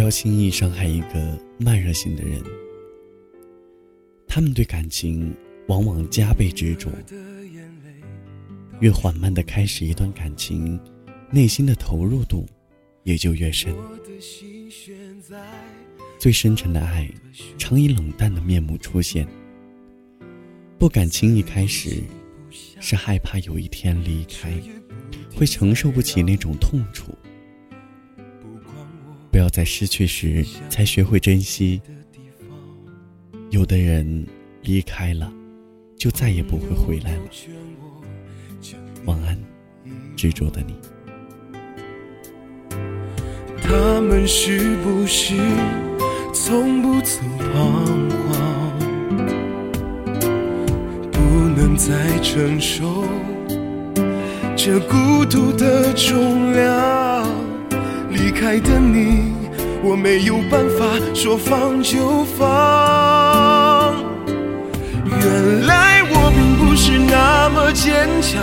不要轻易伤害一个慢热型的人。他们对感情往往加倍执着，越缓慢的开始一段感情，内心的投入度也就越深。最深沉的爱，常以冷淡的面目出现。不敢轻易开始，是害怕有一天离开，会承受不起那种痛楚。要在失去时才学会珍惜。有的人离开了，就再也不会回来了。晚安，执着的你。他们是不是从不曾彷徨？不能再承受这孤独的重量。离开的你，我没有办法说放就放。原来我并不是那么坚强，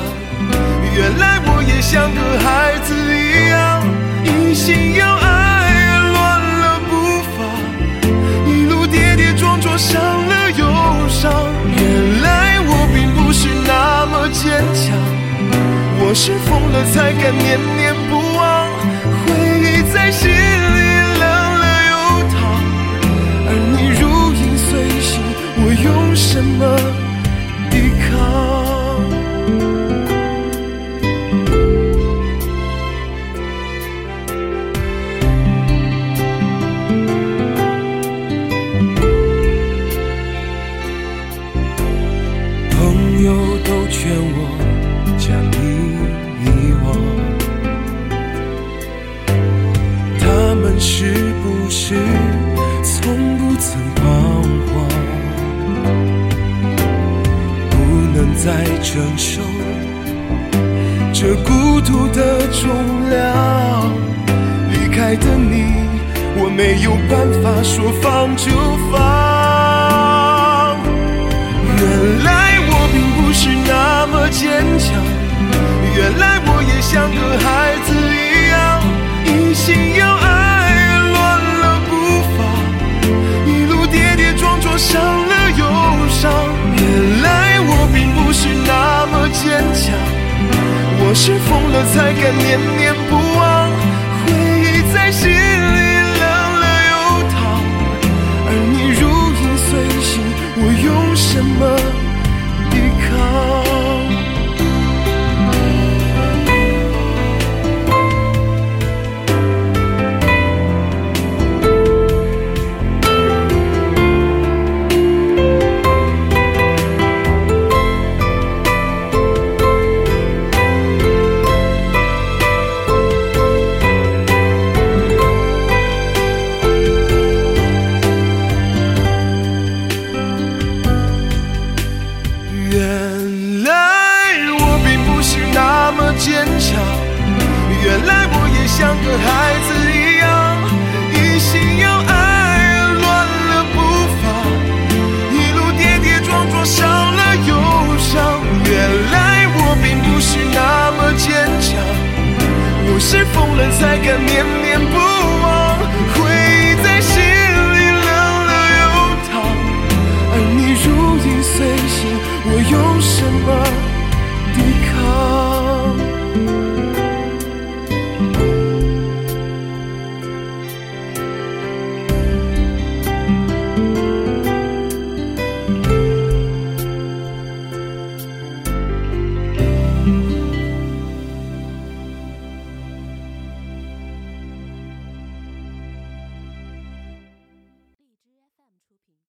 原来我也像个孩子一样，一心要爱，乱了步伐，一路跌跌撞撞，伤了又伤。原来我并不是那么坚强，我是疯了才敢念念什么抵抗？朋友都劝我将你遗忘。他们是不是从不曾彷徨？在承受这孤独的重量。离开的你，我没有办法说放就放。我是疯了才敢念念不忘，回忆在心像个孩子一样，一心要爱，乱了步伐，一路跌跌撞撞，伤了又伤。原来我并不是那么坚强，我是疯了才敢勉勉